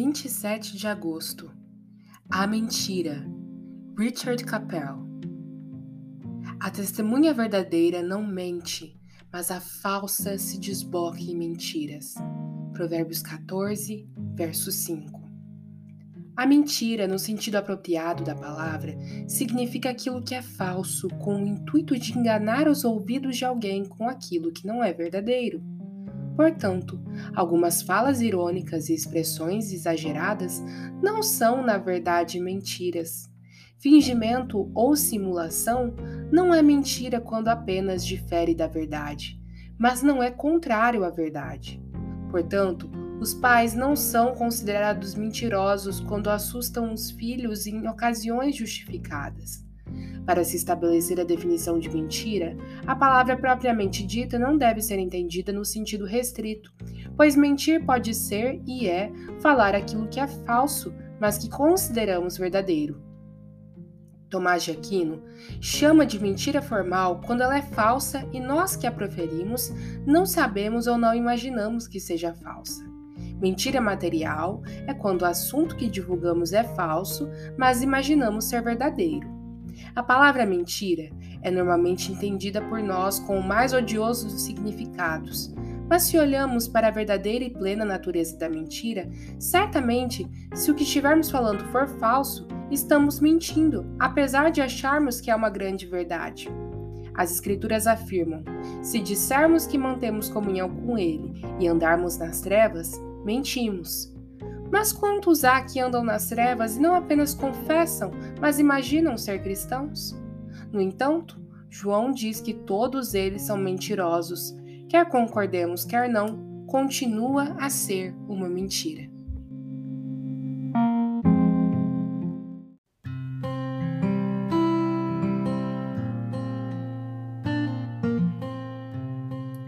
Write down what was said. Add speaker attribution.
Speaker 1: 27 de agosto. A mentira. Richard Capel. A testemunha verdadeira não mente, mas a falsa se desboca em mentiras. Provérbios 14, verso 5. A mentira, no sentido apropriado da palavra, significa aquilo que é falso, com o intuito de enganar os ouvidos de alguém com aquilo que não é verdadeiro. Portanto, algumas falas irônicas e expressões exageradas não são, na verdade, mentiras. Fingimento ou simulação não é mentira quando apenas difere da verdade, mas não é contrário à verdade. Portanto, os pais não são considerados mentirosos quando assustam os filhos em ocasiões justificadas. Para se estabelecer a definição de mentira, a palavra propriamente dita não deve ser entendida no sentido restrito, pois mentir pode ser e é falar aquilo que é falso, mas que consideramos verdadeiro. Tomás de Aquino chama de mentira formal quando ela é falsa e nós que a proferimos não sabemos ou não imaginamos que seja falsa. Mentira material é quando o assunto que divulgamos é falso, mas imaginamos ser verdadeiro. A palavra mentira é normalmente entendida por nós com o mais odioso dos significados, mas se olhamos para a verdadeira e plena natureza da mentira, certamente, se o que estivermos falando for falso, estamos mentindo, apesar de acharmos que é uma grande verdade. As Escrituras afirmam: se dissermos que mantemos comunhão com Ele e andarmos nas trevas, mentimos. Mas quantos há que andam nas trevas e não apenas confessam, mas imaginam ser cristãos? No entanto, João diz que todos eles são mentirosos. Quer concordemos, quer não, continua a ser uma mentira.